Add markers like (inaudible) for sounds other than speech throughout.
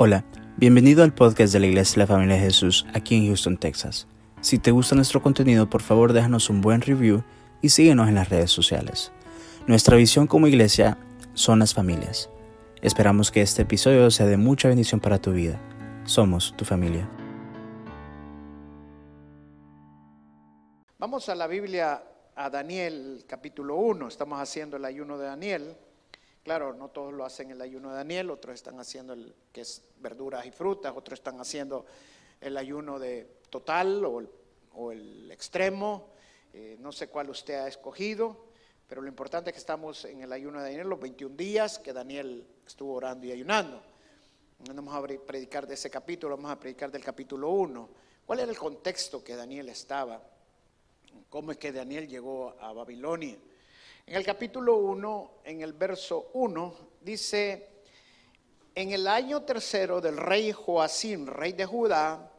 Hola, bienvenido al podcast de la Iglesia de la Familia de Jesús aquí en Houston, Texas. Si te gusta nuestro contenido, por favor déjanos un buen review y síguenos en las redes sociales. Nuestra visión como iglesia son las familias. Esperamos que este episodio sea de mucha bendición para tu vida. Somos tu familia. Vamos a la Biblia, a Daniel capítulo 1. Estamos haciendo el ayuno de Daniel. Claro, no todos lo hacen el ayuno de Daniel, otros están haciendo el que es verduras y frutas, otros están haciendo el ayuno de total o el, extremo. Eh, no sé cuál usted ha escogido, pero lo importante es que estamos en el ayuno de Daniel, los 21 días que Daniel estuvo orando y ayunando. No vamos a predicar de ese capítulo, vamos a predicar del capítulo 1. ¿Cuál era el contexto que Daniel estaba? ¿Cómo es que Daniel llegó a Babilonia? En el capítulo 1, en el verso 1, dice, en el año tercero del rey Joacín, rey de Judá,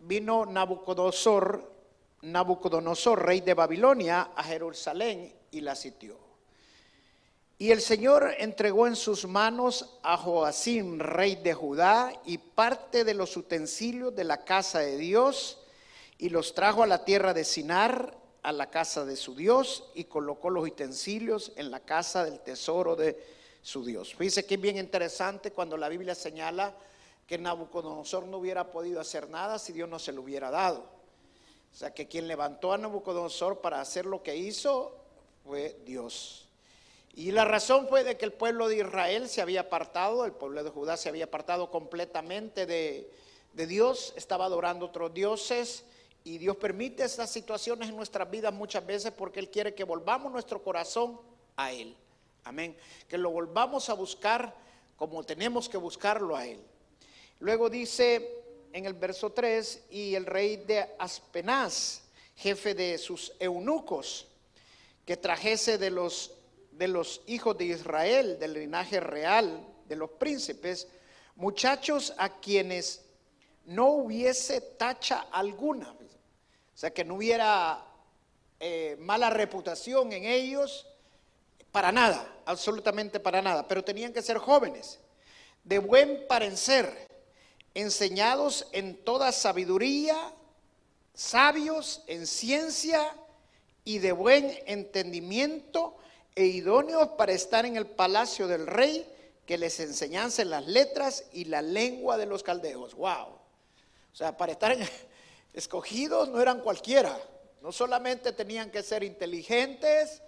vino Nabucodonosor, Nabucodonosor, rey de Babilonia, a Jerusalén y la sitió. Y el Señor entregó en sus manos a Joacín, rey de Judá, y parte de los utensilios de la casa de Dios, y los trajo a la tierra de Sinar, a la casa de su Dios y colocó los utensilios en la casa del tesoro de su Dios. Fíjense que es bien interesante cuando la Biblia señala que Nabucodonosor no hubiera podido hacer nada si Dios no se lo hubiera dado. O sea que quien levantó a Nabucodonosor para hacer lo que hizo fue Dios. Y la razón fue de que el pueblo de Israel se había apartado, el pueblo de Judá se había apartado completamente de, de Dios, estaba adorando otros dioses y Dios permite estas situaciones en nuestras vidas muchas veces porque Él quiere que volvamos nuestro corazón a Él. Amén. Que lo volvamos a buscar como tenemos que buscarlo a Él. Luego dice en el verso 3, y el rey de Aspenaz, jefe de sus eunucos, que trajese de los, de los hijos de Israel, del linaje real, de los príncipes, muchachos a quienes no hubiese tacha alguna. O sea, que no hubiera eh, mala reputación en ellos, para nada, absolutamente para nada, pero tenían que ser jóvenes, de buen parecer, enseñados en toda sabiduría, sabios en ciencia y de buen entendimiento e idóneos para estar en el palacio del rey, que les enseñasen las letras y la lengua de los caldeos. Wow. O sea, para estar (laughs) escogidos no eran cualquiera. No solamente tenían que ser inteligentes,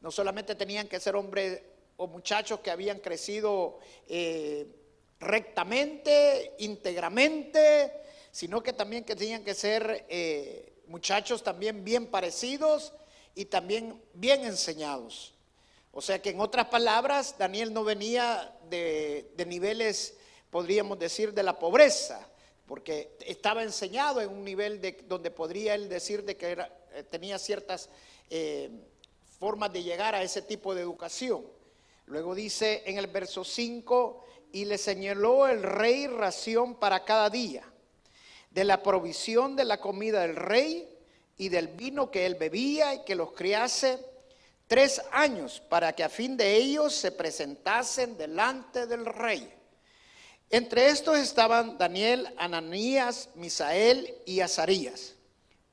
no solamente tenían que ser hombres o muchachos que habían crecido eh, rectamente, íntegramente, sino que también que tenían que ser eh, muchachos también bien parecidos y también bien enseñados. O sea que en otras palabras, Daniel no venía de niveles, podríamos decir, de la pobreza, porque estaba enseñado en un nivel de, donde podría él decir de que era, eh, tenía ciertas eh, formas de llegar a ese tipo de educación. Luego dice en el verso 5, y le señaló el rey ración para cada día, de la provisión de la comida del rey y del vino que él bebía y que los criase tres años para que a fin de ellos se presentasen delante del rey. Entre estos estaban Daniel, Ananías, Misael y Azarías,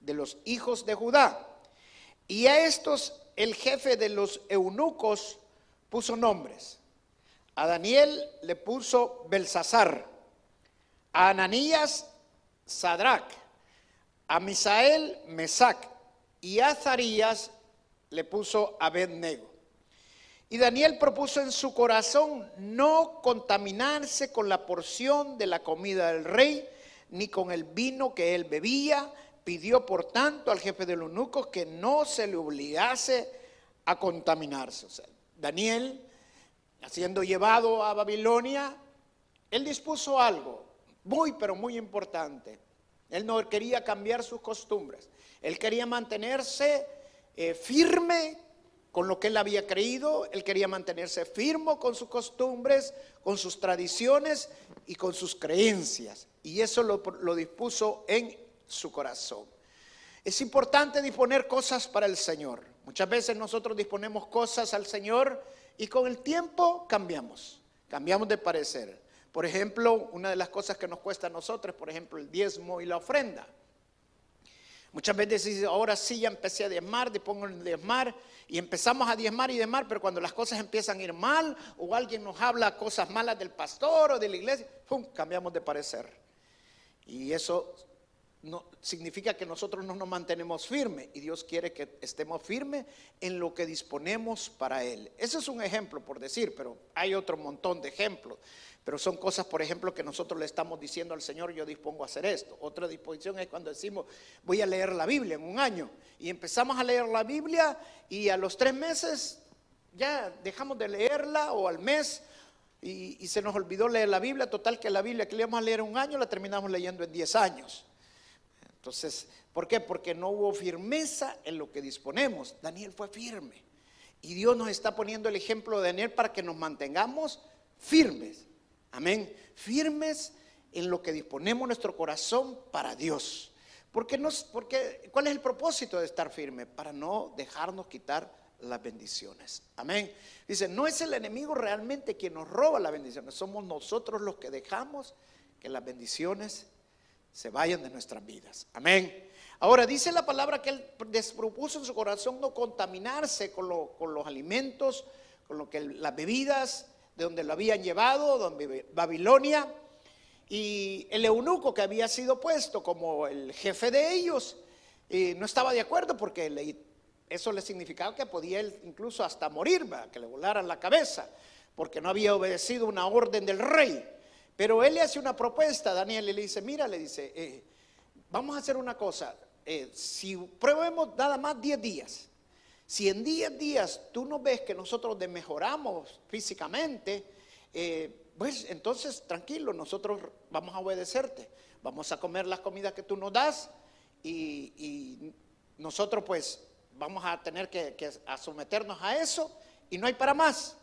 de los hijos de Judá. Y a estos el jefe de los eunucos puso nombres. A Daniel le puso Belsasar, a Ananías Sadrach, a Misael Mesac y a Azarías le puso Abednego. Y Daniel propuso en su corazón no contaminarse con la porción de la comida del rey, ni con el vino que él bebía. Pidió, por tanto, al jefe de los eunucos que no se le obligase a contaminarse. Daniel, siendo llevado a Babilonia, él dispuso algo muy, pero muy importante. Él no quería cambiar sus costumbres. Él quería mantenerse eh, firme con lo que él había creído, él quería mantenerse firme con sus costumbres, con sus tradiciones y con sus creencias. Y eso lo, dispuso en su corazón. Es importante disponer cosas para el Señor. Muchas veces nosotros disponemos cosas al Señor y con el tiempo cambiamos, cambiamos de parecer. Por ejemplo, una de las cosas que nos cuesta a nosotros, por ejemplo, el diezmo y la ofrenda. Muchas veces ahora sí ya empecé a diezmar, te pongo el diezmar y empezamos a diezmar y diezmar, pero cuando las cosas empiezan a ir mal o alguien nos habla cosas malas del pastor o de la iglesia, ¡pum! cambiamos de parecer. Y eso no, significa que nosotros no nos mantenemos firmes y Dios quiere que estemos firmes en lo que disponemos para Él. Ese es un ejemplo por decir, pero hay otro montón de ejemplos. Pero son cosas, por ejemplo, que nosotros le estamos diciendo al Señor, yo dispongo a hacer esto. Otra disposición es cuando decimos, voy a leer la Biblia en un año. Y empezamos a leer la Biblia y a los tres meses ya dejamos de leerla o al mes y, se nos olvidó leer la Biblia. Total que la Biblia que le íbamos a leer en un año la terminamos leyendo en diez años. Entonces, ¿por qué? Porque no hubo firmeza en lo que disponemos. Daniel fue firme. Y Dios nos está poniendo el ejemplo de Daniel para que nos mantengamos firmes. Amén. Firmes en lo que disponemos nuestro corazón para Dios. Porque nos, porque, ¿Cuál es el propósito de estar firme? Para no dejarnos quitar las bendiciones. Amén. Dice, no es el enemigo realmente quien nos roba las bendiciones, somos nosotros los que dejamos que las bendiciones se vayan de nuestras vidas. Amén. Ahora dice la palabra que él despropuso en su corazón no contaminarse con, los alimentos, con lo que las bebidas de donde lo habían llevado, donde Babilonia, y el eunuco que había sido puesto como el jefe de ellos, y no estaba de acuerdo porque eso le significaba que podía él incluso hasta morir, que le volaran la cabeza, porque no había obedecido una orden del rey. Pero él le hace una propuesta Daniel y le dice, mira, le dice, eh, vamos a hacer una cosa, eh, si probemos nada más 10 días, si en 10 días tú no ves que nosotros mejoramos físicamente, eh, pues entonces tranquilo, nosotros vamos a obedecerte, vamos a comer las comidas que tú nos das y, nosotros pues vamos a tener que, que someternos a eso y no hay para más.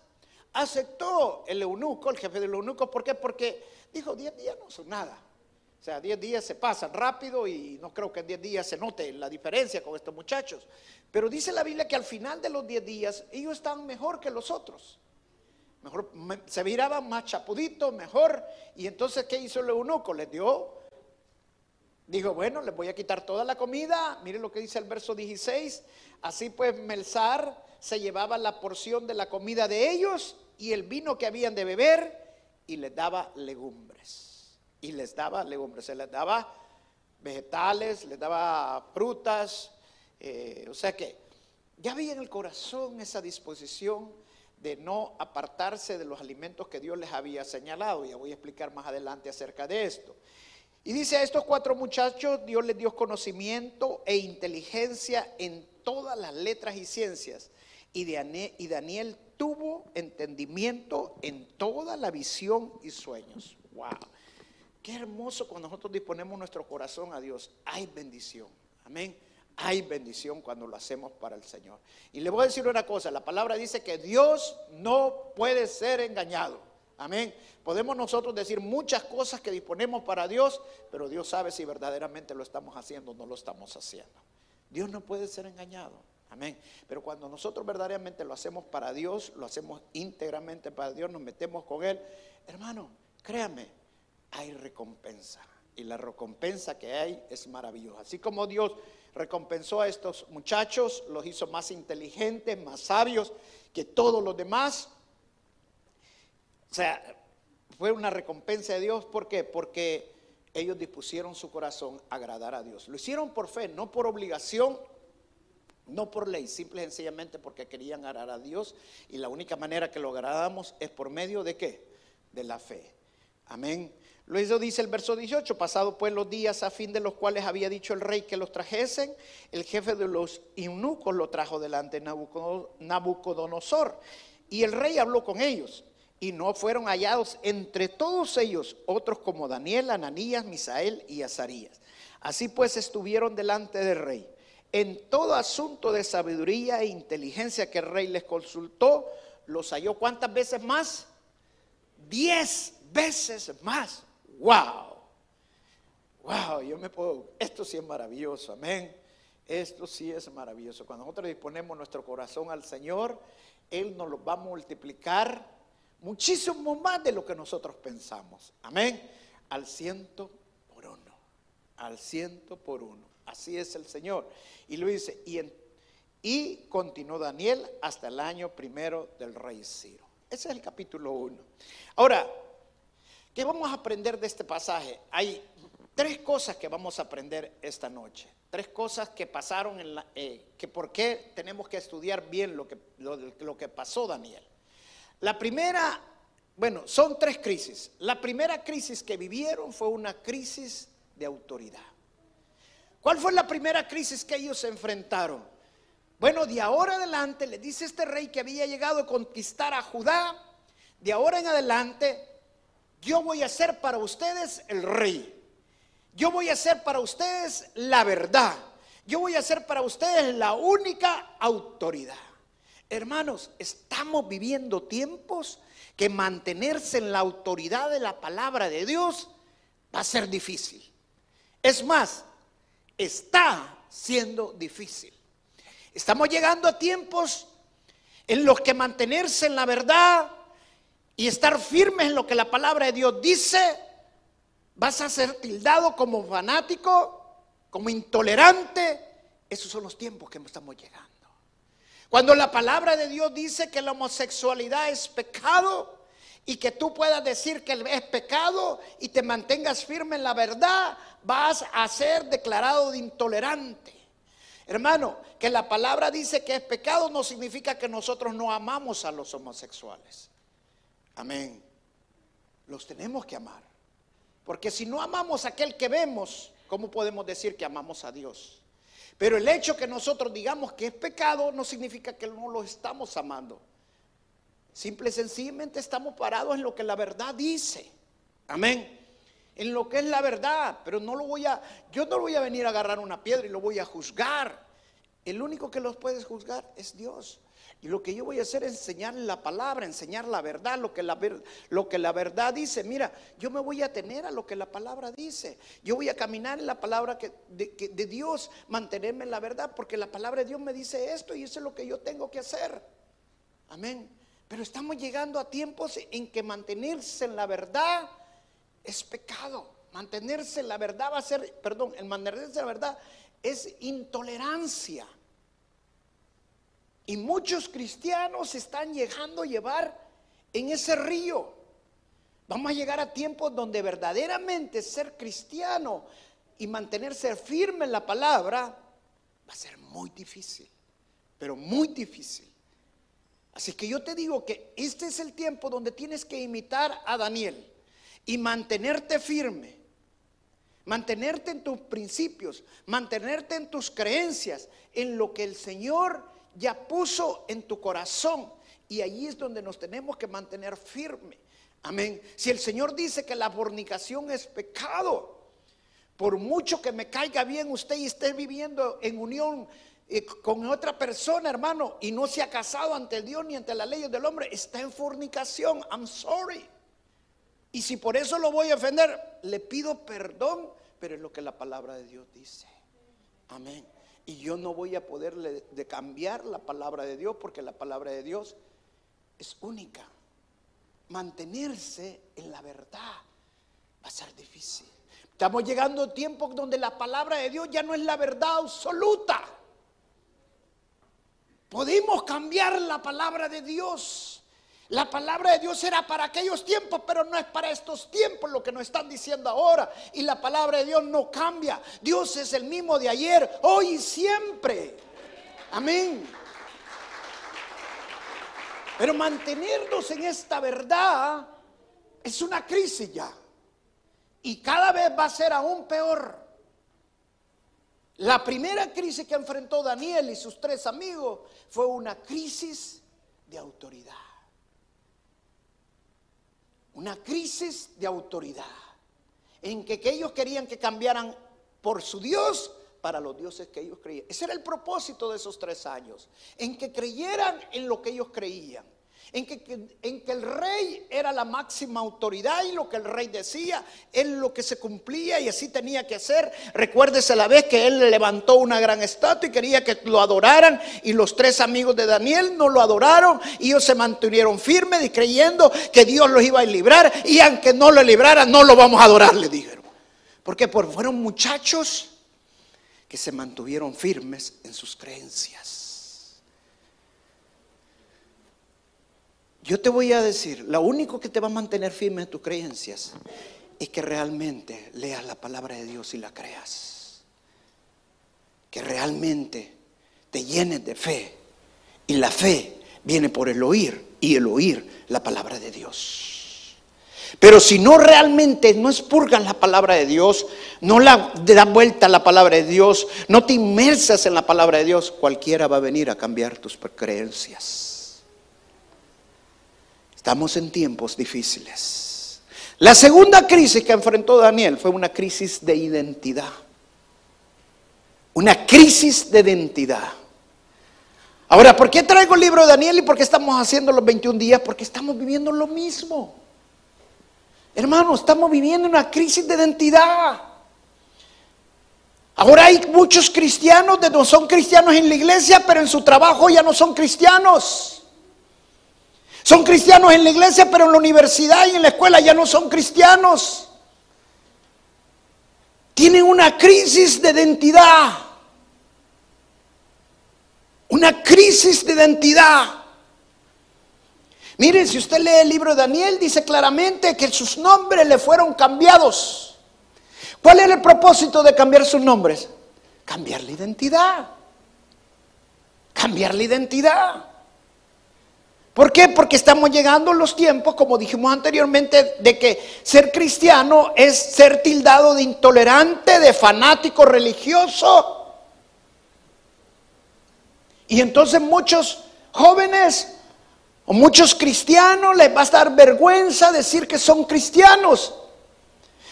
Aceptó el eunuco, el jefe del eunuco, ¿por qué? Porque dijo, 10 días no son nada. O sea, 10 días se pasan rápido y no creo que en 10 días se note la diferencia con estos muchachos. Pero dice la Biblia que al final de los 10 días ellos están mejor que los otros. Mejor, se miraban más chapuditos, mejor. Y entonces, ¿qué hizo el eunuco? Les dio, dijo, bueno, les voy a quitar toda la comida. Miren lo que dice el verso 16. Así pues, Melzar se llevaba la porción de la comida de ellos y el vino que habían de beber y les daba legumbres. Y les daba legumbres, se les daba vegetales, les daba frutas. Eh, o sea que ya había en el corazón esa disposición de no apartarse de los alimentos que Dios les había señalado. Ya voy a explicar más adelante acerca de esto. Y dice a estos cuatro muchachos, Dios les dio conocimiento e inteligencia en todas las letras y ciencias y Daniel tuvo entendimiento en toda la visión y sueños. ¡Wow! Qué hermoso cuando nosotros disponemos nuestro corazón a Dios. Hay bendición. Amén. Hay bendición cuando lo hacemos para el Señor. Y le voy a decir una cosa, la palabra dice que Dios no puede ser engañado. Amén. Podemos nosotros decir muchas cosas que disponemos para Dios, pero Dios sabe si verdaderamente lo estamos haciendo o no lo estamos haciendo. Dios no puede ser engañado. Amén. Pero cuando nosotros verdaderamente lo hacemos para Dios, lo hacemos íntegramente para Dios, nos metemos con Él, hermano, créame, hay recompensa. Y la recompensa que hay es maravillosa. Así como Dios recompensó a estos muchachos, los hizo más inteligentes, más sabios que todos los demás. O sea, fue una recompensa de Dios. ¿Por qué? Porque ellos dispusieron su corazón a agradar a Dios. Lo hicieron por fe, no por obligación no por ley, simple y sencillamente porque querían agradar a Dios y la única manera que lo agradamos es por medio de qué? De la fe. Amén. Luego dice el verso 18, pasado pues los días a fin de los cuales había dicho el rey que los trajesen, el jefe de los eunucos lo trajo delante de Nabucodonosor y el rey habló con ellos y no fueron hallados entre todos ellos otros como Daniel, Ananías, Misael y Azarías. Así pues estuvieron delante del rey en todo asunto de sabiduría e inteligencia que el rey les consultó, los halló cuántas veces más? Diez veces más. ¡Wow! ¡Wow! Yo me puedo, esto sí es maravilloso, amén. Esto sí es maravilloso. Cuando nosotros disponemos nuestro corazón al Señor, Él nos lo va a multiplicar muchísimo más de lo que nosotros pensamos. Amén. Al ciento por uno. Al ciento por uno. Así es el Señor. Y lo dice, y, continuó Daniel hasta el año primero del rey Ciro. Ese es el capítulo 1. Ahora, ¿qué vamos a aprender de este pasaje? Hay tres cosas que vamos a aprender esta noche. Tres cosas que pasaron en la, eh, que por qué tenemos que estudiar bien lo que, lo que pasó Daniel. La primera, bueno, son tres crisis. La primera crisis que vivieron fue una crisis de autoridad. ¿Cuál fue la primera crisis que ellos se enfrentaron? Bueno, de ahora adelante, le dice este rey que había llegado a conquistar a Judá, de ahora en adelante, yo voy a ser para ustedes el rey. Yo voy a ser para ustedes la verdad. Yo voy a ser para ustedes la única autoridad. Hermanos, estamos viviendo tiempos que mantenerse en la autoridad de la palabra de Dios va a ser difícil. Es más, está siendo difícil. Estamos llegando a tiempos en los que mantenerse en la verdad y estar firmes en lo que la palabra de Dios dice, vas a ser tildado como fanático, como intolerante. Esos son los tiempos que estamos llegando. Cuando la palabra de Dios dice que la homosexualidad es pecado y que tú puedas decir que es pecado y te mantengas firme en la verdad, vas a ser declarado de intolerante. Hermano, que la palabra dice que es pecado no significa que nosotros no amamos a los homosexuales. Amén. Los tenemos que amar. Porque si no amamos a aquel que vemos, ¿cómo podemos decir que amamos a Dios? Pero el hecho que nosotros digamos que es pecado no significa que no lo estamos amando. Simple y sencillamente estamos parados en lo que la verdad dice. Amén. En lo que es la verdad, pero no lo voy a yo no voy a venir a agarrar una piedra y lo voy a juzgar. El único que los puede juzgar es Dios. Y lo que yo voy a hacer es enseñar la palabra, enseñar la verdad, lo que la, verdad dice. Mira, yo me voy a tener a lo que la palabra dice. Yo voy a caminar en la palabra de Dios, mantenerme en la verdad, porque la palabra de Dios me dice esto y eso es lo que yo tengo que hacer. Amén. Pero estamos llegando a tiempos en que mantenerse en la verdad es pecado. Mantenerse en la verdad va a ser, perdón, el mantenerse en la verdad es intolerancia. Y muchos cristianos están llegando a llevar en ese río. Vamos a llegar a tiempos donde verdaderamente ser cristiano y mantenerse firme en la palabra va a ser muy difícil, pero muy difícil. Así que yo te digo que este es el tiempo donde tienes que imitar a Daniel y mantenerte firme, mantenerte en tus principios, mantenerte en tus creencias, en lo que el Señor ya puso en tu corazón. Y allí es donde nos tenemos que mantener firme. Amén. Si el Señor dice que la fornicación es pecado, por mucho que me caiga bien usted y esté viviendo en unión eh, con otra persona, hermano, y no se ha casado ante Dios ni ante las leyes del hombre, está en fornicación. I'm sorry. Y si por eso lo voy a ofender, le pido perdón, pero es lo que la palabra de Dios dice. Amén. Y yo no voy a poder de cambiar la palabra de Dios porque la palabra de Dios es única. Mantenerse en la verdad va a ser difícil. Estamos llegando a tiempos donde la palabra de Dios ya no es la verdad absoluta. Podemos cambiar la palabra de Dios. La palabra de Dios era para aquellos tiempos, pero no es para estos tiempos lo que nos están diciendo ahora. Y la palabra de Dios no cambia. Dios es el mismo de ayer, hoy y siempre. Amén. Pero mantenernos en esta verdad es una crisis ya. Y cada vez va a ser aún peor. La primera crisis que enfrentó Daniel y sus tres amigos fue una crisis de autoridad una crisis de autoridad, en que, ellos querían que cambiaran por su Dios para los dioses que ellos creían. Ese era el propósito de esos tres años, en que creyeran en lo que ellos creían, en que, el rey era la máxima autoridad y lo que el rey decía es lo que se cumplía y así tenía que ser. Recuérdese la vez que él levantó una gran estatua y quería que lo adoraran y los tres amigos de Daniel no lo adoraron y ellos se mantuvieron firmes y creyendo que Dios los iba a librar y aunque no lo librara no lo vamos a adorar, le dijeron. Porque fueron muchachos que se mantuvieron firmes en sus creencias. Yo te voy a decir, lo único que te va a mantener firme en tus creencias es que realmente leas la palabra de Dios y la creas. Que realmente te llenes de fe. Y la fe viene por el oír y el oír la palabra de Dios. Pero si no realmente no expurgas la palabra de Dios, no la da vuelta a la palabra de Dios, no te inmersas en la palabra de Dios, cualquiera va a venir a cambiar tus creencias. Estamos en tiempos difíciles. La segunda crisis que enfrentó Daniel fue una crisis de identidad. Una crisis de identidad. Ahora, ¿por qué traigo el libro de Daniel y por qué estamos haciendo los 21 días? Porque estamos viviendo lo mismo. Hermanos, estamos viviendo una crisis de identidad. Ahora hay muchos cristianos que no son cristianos en la iglesia, pero en su trabajo ya no son cristianos. Son cristianos en la iglesia, pero en la universidad y en la escuela ya no son cristianos. Tienen una crisis de identidad. Una crisis de identidad. Miren, si usted lee el libro de Daniel, dice claramente que sus nombres le fueron cambiados. ¿Cuál era el propósito de cambiar sus nombres? Cambiar la identidad. Cambiar la identidad. ¿Por qué? Porque estamos llegando los tiempos, como dijimos anteriormente, de que ser cristiano es ser tildado de intolerante, de fanático religioso. Y entonces muchos jóvenes o muchos cristianos les va a dar vergüenza decir que son cristianos.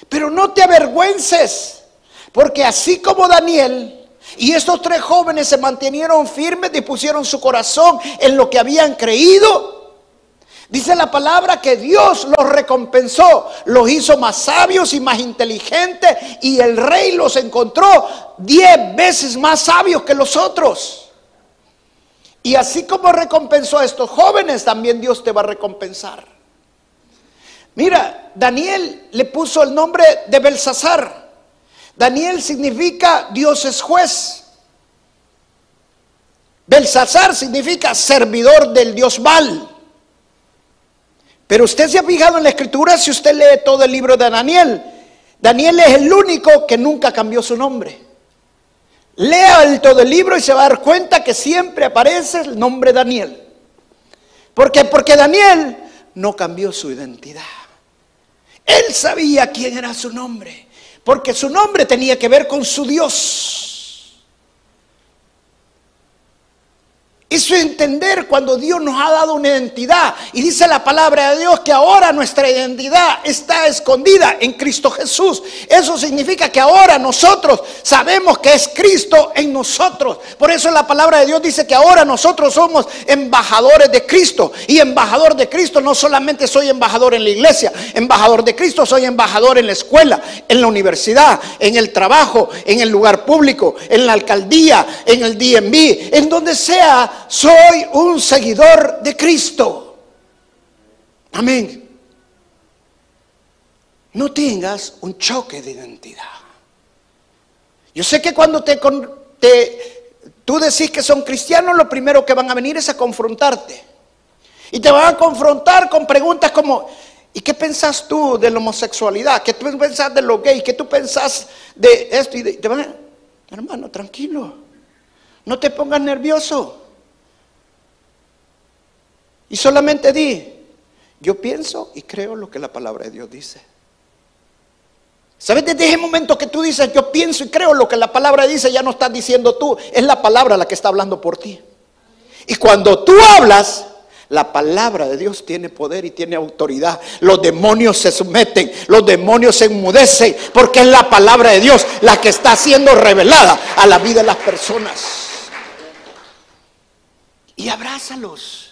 Pero no te avergüences, porque así como Daniel, y estos tres jóvenes se mantuvieron firmes, dispusieron su corazón en lo que habían creído. Dice la palabra que Dios los recompensó, los hizo más sabios y más inteligentes y el rey los encontró diez veces más sabios que los otros. Y así como recompensó a estos jóvenes, también Dios te va a recompensar. Mira, Daniel le puso el nombre de Belsasar. Daniel significa Dios es juez. Belsasar significa servidor del Dios Baal. Pero usted se ha fijado en la escritura si usted lee todo el libro de Daniel. Daniel es el único que nunca cambió su nombre. Lea el todo el libro y se va a dar cuenta que siempre aparece el nombre Daniel. ¿Por qué? Porque Daniel no cambió su identidad. Él sabía quién era su nombre. Porque su nombre tenía que ver con su Dios. Eso entender cuando Dios nos ha dado una identidad. Y dice la palabra de Dios que ahora nuestra identidad está escondida en Cristo Jesús. Eso significa que ahora nosotros sabemos que es Cristo en nosotros. Por eso la palabra de Dios dice que ahora nosotros somos embajadores de Cristo. Y embajador de Cristo no solamente soy embajador en la iglesia. Embajador de Cristo soy embajador en la escuela, en la universidad, en el trabajo, en el lugar público, en la alcaldía, en el DMV, en donde sea soy un seguidor de Cristo. Amén. No tengas un choque de identidad. Yo sé que cuando te, tú decís que son cristianos, lo primero que van a venir es a confrontarte. Y te van a confrontar con preguntas como, ¿y qué pensás tú de la homosexualidad? ¿Qué tú pensás de lo gay? ¿Qué tú pensás de esto? Y te van a, hermano, tranquilo. No te pongas nervioso. Y solamente di, yo pienso y creo lo que la palabra de Dios dice. ¿Sabes? Desde ese momento que tú dices, yo pienso y creo lo que la palabra dice, ya no estás diciendo tú, es la palabra la que está hablando por ti. Y cuando tú hablas, la palabra de Dios tiene poder y tiene autoridad. Los demonios se someten, los demonios se enmudecen, porque es la palabra de Dios la que está siendo revelada a la vida de las personas. Y abrázalos.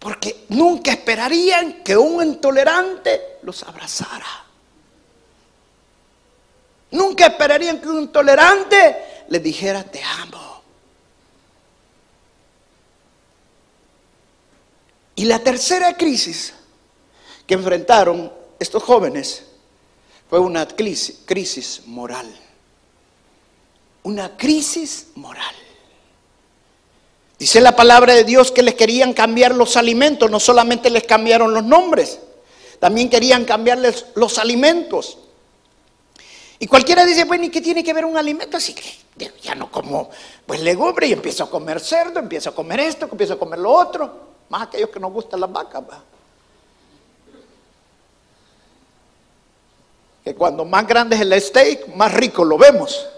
Porque nunca esperarían que un intolerante los abrazara. Nunca esperarían que un intolerante les dijera te amo. Y la tercera crisis que enfrentaron estos jóvenes fue una crisis, crisis moral. Una crisis moral. Dice la palabra de Dios que les querían cambiar los alimentos, no solamente les cambiaron los nombres, también querían cambiarles los alimentos. Y cualquiera dice, bueno, ¿y qué tiene que ver un alimento? Así que ya no como pues legumbre y empiezo a comer cerdo, empiezo a comer esto, empiezo a comer lo otro. Más aquellos que nos gustan las vacas. Que cuando más grande es el steak, más rico lo vemos.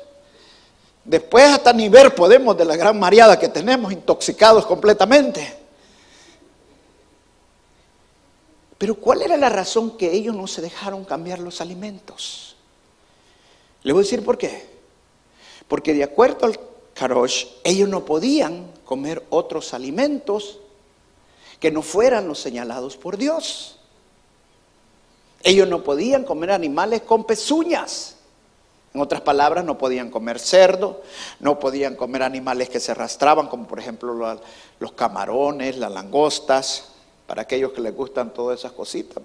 Después hasta ni ver podemos de la gran mareada que tenemos, intoxicados completamente. Pero ¿cuál era la razón que ellos no se dejaron cambiar los alimentos? Le voy a decir por qué. Porque de acuerdo al Karosh, ellos no podían comer otros alimentos que no fueran los señalados por Dios. Ellos no podían comer animales con pezuñas. En otras palabras, no podían comer cerdo, no podían comer animales que se arrastraban, como por ejemplo los camarones, las langostas, para aquellos que les gustan todas esas cositas.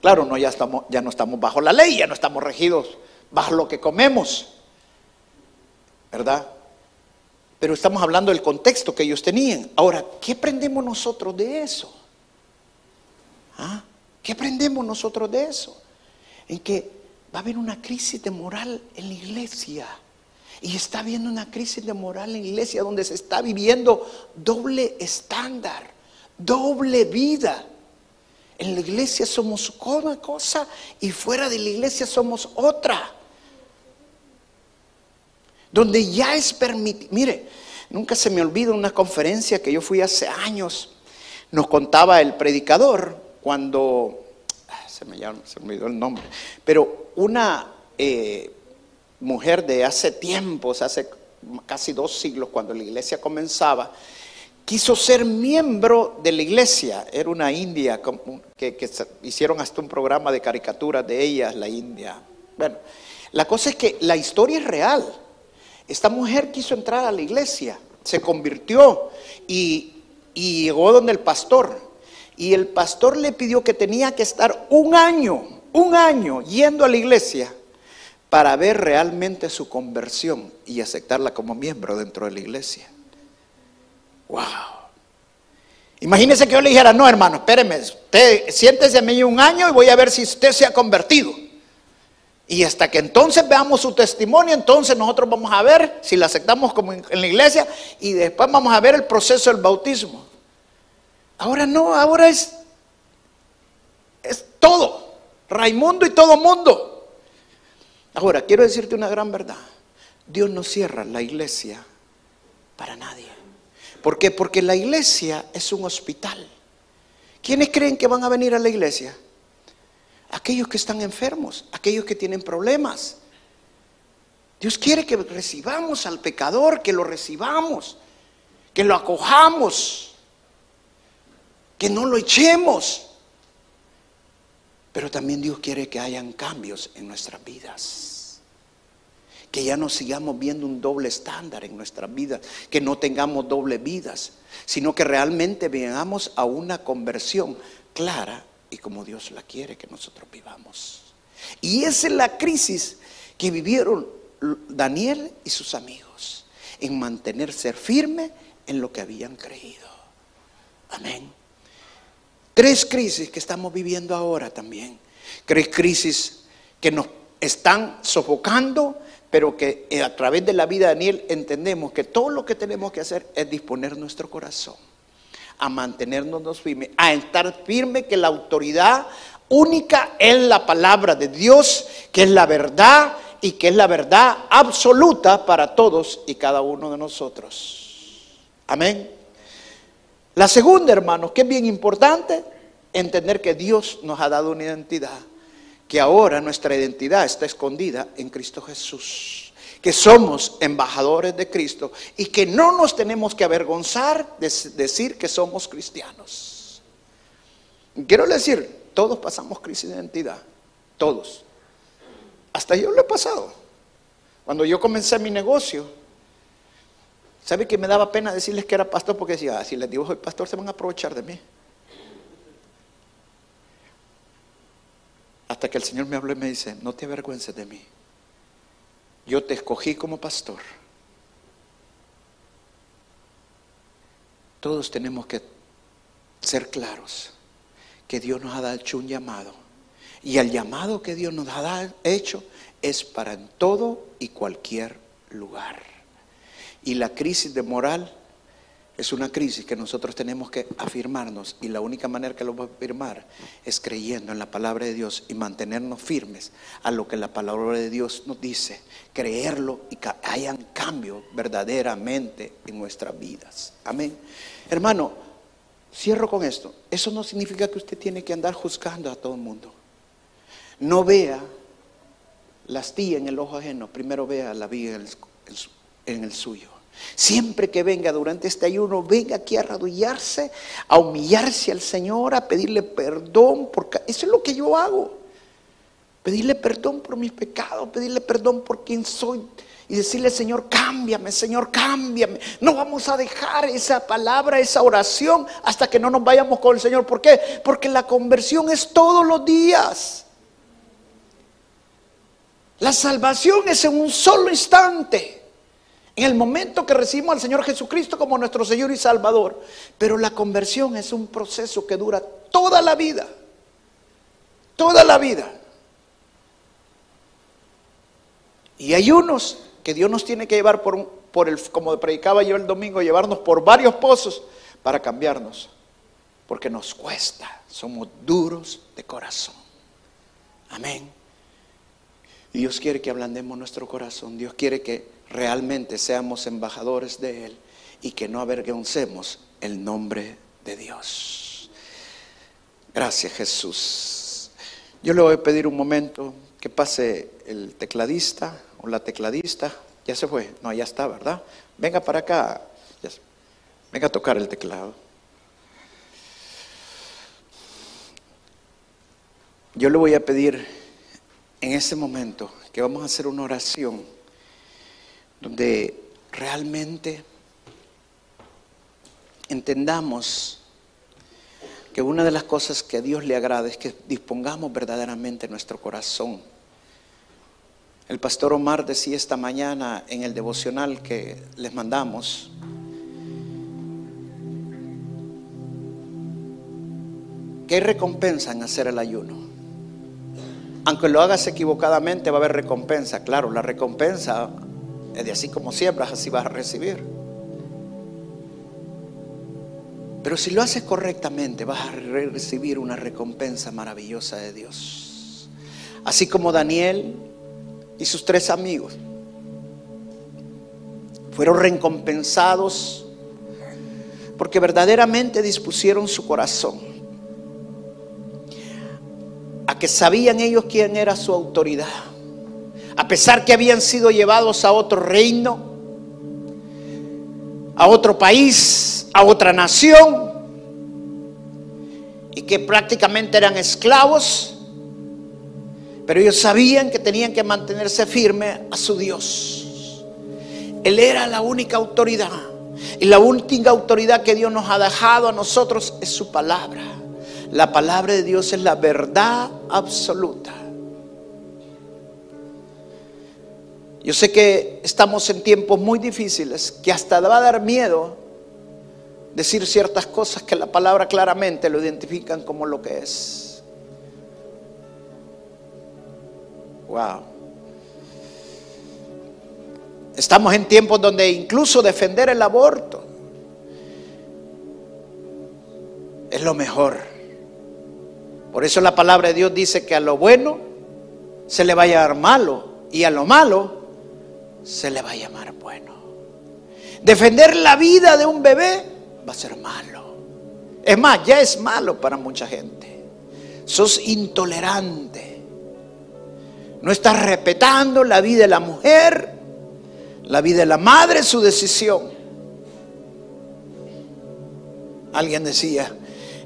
Claro, no, ya, estamos, ya no estamos bajo la ley, ya no estamos regidos bajo lo que comemos, ¿verdad? Pero estamos hablando del contexto que ellos tenían. Ahora, ¿qué aprendemos nosotros de eso? ¿Ah? ¿Qué aprendemos nosotros de eso? En que va a haber una crisis de moral en la iglesia. Y está habiendo una crisis de moral en la iglesia donde se está viviendo doble estándar, doble vida. En la iglesia somos una cosa y fuera de la iglesia somos otra. Donde ya es permitido. Mire, nunca se me olvida una conferencia que yo fui hace años. Nos contaba el predicador cuando se me, se me olvidó el nombre, pero una eh, mujer de hace tiempos, hace casi dos siglos, cuando la iglesia comenzaba, quiso ser miembro de la iglesia. Era una india que, hicieron hasta un programa de caricaturas de ella, la India. Bueno, la cosa es que la historia es real. Esta mujer quiso entrar a la iglesia, se convirtió y llegó donde el pastor y el pastor le pidió que tenía que estar un año, un año yendo a la iglesia para ver realmente su conversión y aceptarla como miembro dentro de la iglesia. Wow. Imagínese que yo le dijera, no hermano, espéreme, usted siéntese a mí un año y voy a ver si usted se ha convertido. Y hasta que entonces veamos su testimonio, entonces nosotros vamos a ver si la aceptamos como en la iglesia y después vamos a ver el proceso del bautismo. Ahora no, ahora es, es todo. Raimundo y todo mundo. Ahora, quiero decirte una gran verdad. Dios no cierra la iglesia para nadie. ¿Por qué? Porque la iglesia es un hospital. ¿Quiénes creen que van a venir a la iglesia? Aquellos que están enfermos, aquellos que tienen problemas. Dios quiere que recibamos al pecador, que lo recibamos, que lo acojamos que no lo echemos. Pero también Dios quiere que hayan cambios en nuestras vidas. Que ya no sigamos viendo un doble estándar en nuestras vidas, que no tengamos doble vidas, sino que realmente veamos a una conversión clara y como Dios la quiere que nosotros vivamos. Y esa es la crisis que vivieron Daniel y sus amigos, en mantenerse firme en lo que habían creído. Amén. Tres crisis que estamos viviendo ahora también. Tres crisis que nos están sofocando, pero que eh, a través de la vida de Daniel entendemos que todo lo que tenemos que hacer es disponer nuestro corazón a mantenernos firmes, a estar firme que la autoridad única es la palabra de Dios, que es la verdad y que es la verdad absoluta para todos y cada uno de nosotros. Amén. La segunda, hermanos, que es bien importante, entender que Dios nos ha dado una identidad, que ahora nuestra identidad está escondida en Cristo Jesús, que somos embajadores de Cristo y que no nos tenemos que avergonzar de decir que somos cristianos. Quiero decir, todos pasamos crisis de identidad, todos. Hasta yo lo he pasado. Cuando yo comencé mi negocio, ¿sabe que me daba pena decirles que era pastor? Porque decía, ah, si les digo soy pastor, se van a aprovechar de mí. Hasta que el Señor me habló y me dice, no te avergüences de mí. Yo te escogí como pastor. Todos tenemos que ser claros que Dios nos ha hecho un llamado. Y el llamado que Dios nos ha hecho es para en todo y cualquier lugar. Y la crisis de moral es una crisis que nosotros tenemos que afirmarnos y la única manera que lo vamos a afirmar es creyendo en la palabra de Dios y mantenernos firmes a lo que la palabra de Dios nos dice, creerlo y que hayan cambio verdaderamente en nuestras vidas. Amén. Hermano, cierro con esto. Eso no significa que usted tiene que andar juzgando a todo el mundo. No vea la astilla en el ojo ajeno, primero vea la viga en el suyo. Siempre que venga durante este ayuno, venga aquí a arrodillarse, a humillarse al Señor, a pedirle perdón, porque eso es lo que yo hago. Pedirle perdón por mis pecados, pedirle perdón por quien soy y decirle, Señor, cámbiame, Señor, cámbiame. No vamos a dejar esa palabra, esa oración, hasta que no nos vayamos con el Señor. ¿Por qué? Porque la conversión es todos los días. La salvación es en un solo instante. En el momento que recibimos al Señor Jesucristo como nuestro Señor y Salvador. Pero la conversión es un proceso que dura toda la vida. Toda la vida. Y hay unos que Dios nos tiene que llevar por, por el, como predicaba yo el domingo, llevarnos por varios pozos para cambiarnos. Porque nos cuesta, somos duros de corazón. Amén. Dios quiere que ablandemos nuestro corazón. Dios quiere que realmente seamos embajadores de Él y que no avergoncemos el nombre de Dios. Gracias Jesús. Yo le voy a pedir un momento que pase el tecladista o la tecladista. Ya se fue. No, ya está, ¿verdad? Venga para acá. Venga a tocar el teclado. Yo le voy a pedir en ese momento que vamos a hacer una oración donde realmente entendamos que una de las cosas que a Dios le agrada es que dispongamos verdaderamente nuestro corazón. El pastor Omar decía esta mañana en el devocional que les mandamos, que hay recompensa en hacer el ayuno. Aunque lo hagas equivocadamente, va a haber recompensa. Claro, la recompensa es de así como siembras, así vas a recibir. Pero si lo haces correctamente, vas a recibir una recompensa maravillosa de Dios. Así como Daniel y sus tres amigos fueron recompensados porque verdaderamente dispusieron su corazón que sabían ellos quién era su autoridad. A pesar que habían sido llevados a otro reino, a otro país, a otra nación, y que prácticamente eran esclavos, pero ellos sabían que tenían que mantenerse firme a su Dios. Él era la única autoridad. Y la única autoridad que Dios nos ha dejado a nosotros es su palabra. La palabra de Dios es la verdad absoluta. Yo sé que estamos en tiempos muy difíciles, que hasta va a dar miedo decir ciertas cosas que la palabra claramente lo identifican como lo que es. Wow. Estamos en tiempos donde incluso defender el aborto es lo mejor. Por eso la palabra de Dios dice que a lo bueno se le va a llamar malo y a lo malo se le va a llamar bueno. Defender la vida de un bebé va a ser malo. Es más, ya es malo para mucha gente. Sos intolerante. No estás respetando la vida de la mujer La vida de la madre su decisión. Alguien decía,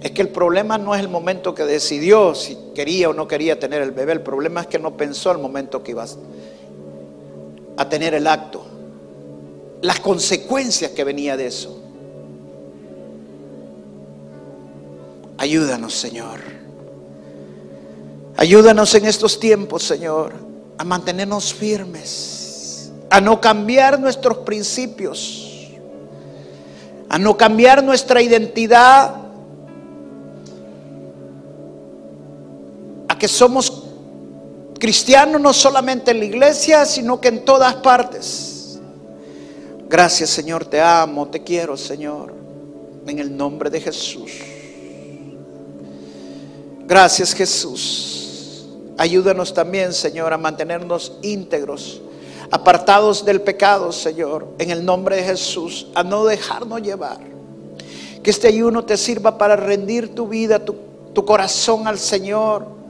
es que el problema no es el momento que decidió si quería o no quería tener el bebé, el problema es que no pensó el momento que ibas a tener el acto, las consecuencias que venía de eso. Ayúdanos, Señor. Ayúdanos en estos tiempos, Señor, a mantenernos firmes, a no cambiar nuestros principios, a no cambiar nuestra identidad, a que somos cristianos no solamente en la iglesia, sino que en todas partes. Gracias, Señor, te amo, te quiero, Señor, en el nombre de Jesús. Gracias Jesús. Ayúdanos también, Señor, a mantenernos íntegros, apartados del pecado, Señor, en el nombre de Jesús, a no dejarnos llevar. Que este ayuno te sirva para rendir tu vida, tu, tu corazón al Señor,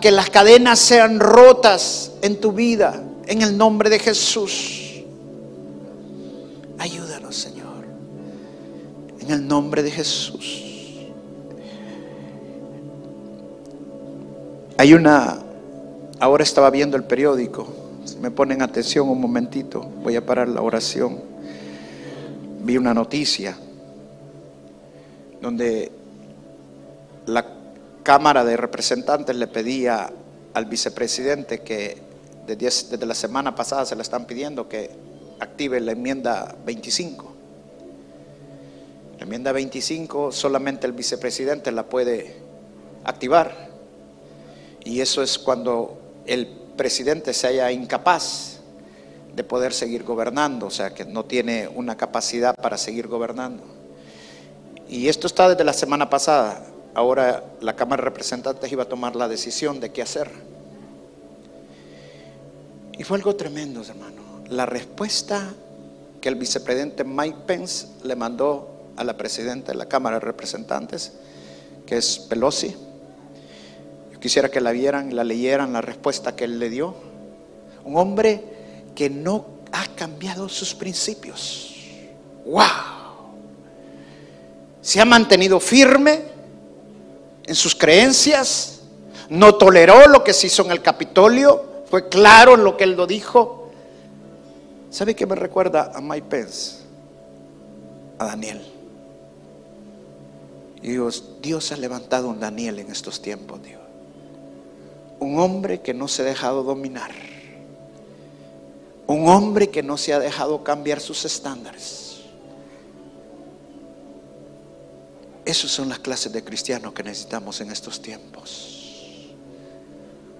que las cadenas sean rotas en tu vida, en el nombre de Jesús. Ayúdanos, Señor, en el nombre de Jesús. Hay una, ahora estaba viendo el periódico, me ponen atención un momentito, voy a parar la oración. Vi una noticia donde la Cámara de Representantes le pedía al vicepresidente que desde, la semana pasada se le están pidiendo que active la enmienda 25. La enmienda 25 solamente el vicepresidente la puede activar. Y eso es cuando el presidente se haya incapaz de poder seguir gobernando, o sea, que no tiene una capacidad para seguir gobernando. Y esto está desde la semana pasada. Ahora la Cámara de Representantes iba a tomar la decisión de qué hacer. Y fue algo tremendo, hermano. La respuesta que el vicepresidente Mike Pence le mandó a la presidenta de la Cámara de Representantes, que es Pelosi, Quisiera que la vieran, la leyeran, la respuesta que él le dio. Un hombre que no ha cambiado sus principios. ¡Wow! Se ha mantenido firme en sus creencias, no toleró lo que se hizo en el Capitolio, fue claro en lo que él lo dijo. ¿Sabe qué me recuerda a Mike Pence? A Daniel. Y Dios, Dios ha levantado un Daniel en estos tiempos, Dios un hombre que no se ha dejado dominar, un hombre que no se ha dejado cambiar sus estándares. Esas son las clases de cristianos que necesitamos en estos tiempos.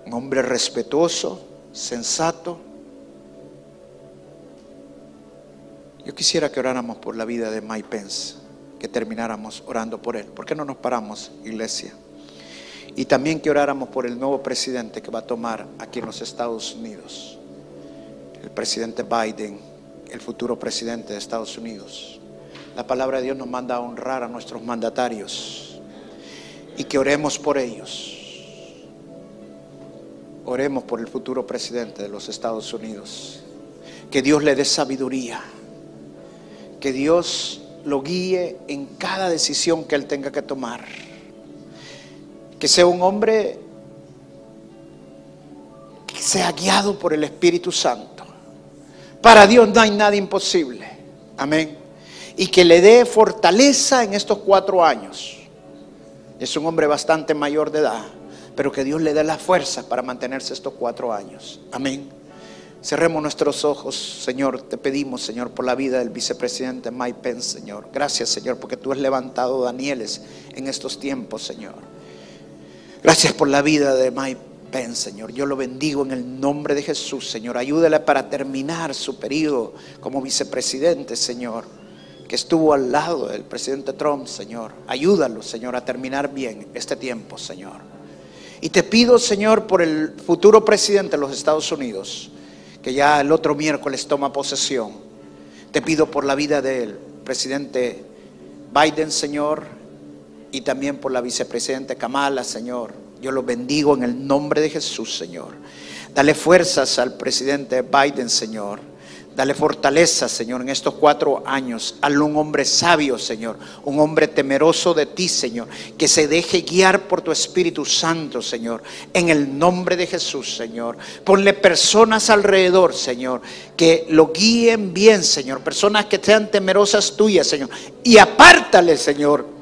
Un hombre respetuoso, sensato. Yo quisiera que oráramos por la vida de Mike Pence, que termináramos orando por él. ¿Por qué no nos paramos, iglesia? Y también que oráramos por el nuevo presidente que va a tomar aquí en los Estados Unidos. El presidente Biden, el futuro presidente de Estados Unidos. La palabra de Dios nos manda a honrar a nuestros mandatarios y que oremos por ellos. Oremos por el futuro presidente de los Estados Unidos. Que Dios le dé sabiduría. Que Dios lo guíe en cada decisión que él tenga que tomar que sea un hombre que sea guiado por el Espíritu Santo. Para Dios no hay nada imposible. Amén. Y que le dé fortaleza en estos cuatro años. Es un hombre bastante mayor de edad, pero que Dios le dé la fuerza para mantenerse estos cuatro años. Amén. Cerremos nuestros ojos, Señor. Te pedimos, Señor, por la vida del vicepresidente Mike Pence, Señor. Gracias, Señor, porque tú has levantado Danieles en estos tiempos, Señor. Gracias por la vida de Mike Pence, Señor. Yo lo bendigo en el nombre de Jesús, Señor. Ayúdale para terminar su periodo como vicepresidente, Señor. Que estuvo al lado del presidente Trump, Señor. Ayúdalo, Señor, a terminar bien este tiempo, Señor. Y te pido, Señor, por el futuro presidente de los Estados Unidos, que ya el otro miércoles toma posesión. Te pido por la vida del presidente Biden, Señor, y también por la vicepresidenta Kamala, Señor. Yo lo bendigo en el nombre de Jesús, Señor. Dale fuerzas al presidente Biden, Señor. Dale fortaleza, Señor, en estos cuatro años. Hazlo un hombre sabio, Señor. Un hombre temeroso de ti, Señor. Que se deje guiar por tu Espíritu Santo, Señor. En el nombre de Jesús, Señor. Ponle personas alrededor, Señor. Que lo guíen bien, Señor. Personas que sean temerosas tuyas, Señor. Y apártale, Señor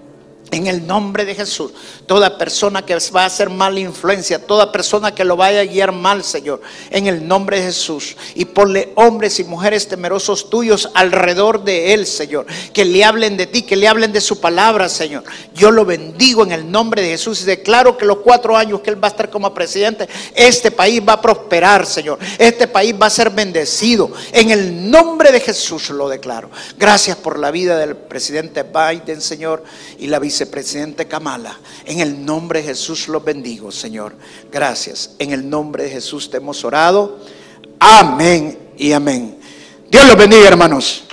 en el nombre de Jesús, toda persona que va a hacer mala influencia, toda persona que lo vaya a guiar mal, Señor, en el nombre de Jesús. Y ponle hombres y mujeres temerosos tuyos alrededor de él, Señor. Que le hablen de ti, que le hablen de su palabra, Señor. Yo lo bendigo en el nombre de Jesús y declaro que los cuatro años que él va a estar como presidente, este país va a prosperar, Señor. Este país va a ser bendecido. En el nombre de Jesús lo declaro. Gracias por la vida del presidente Biden, Señor, y la vice presidente Kamala. En el nombre de Jesús los bendigo, Señor. Gracias. En el nombre de Jesús te hemos orado. Amén y amén. Dios los bendiga, hermanos.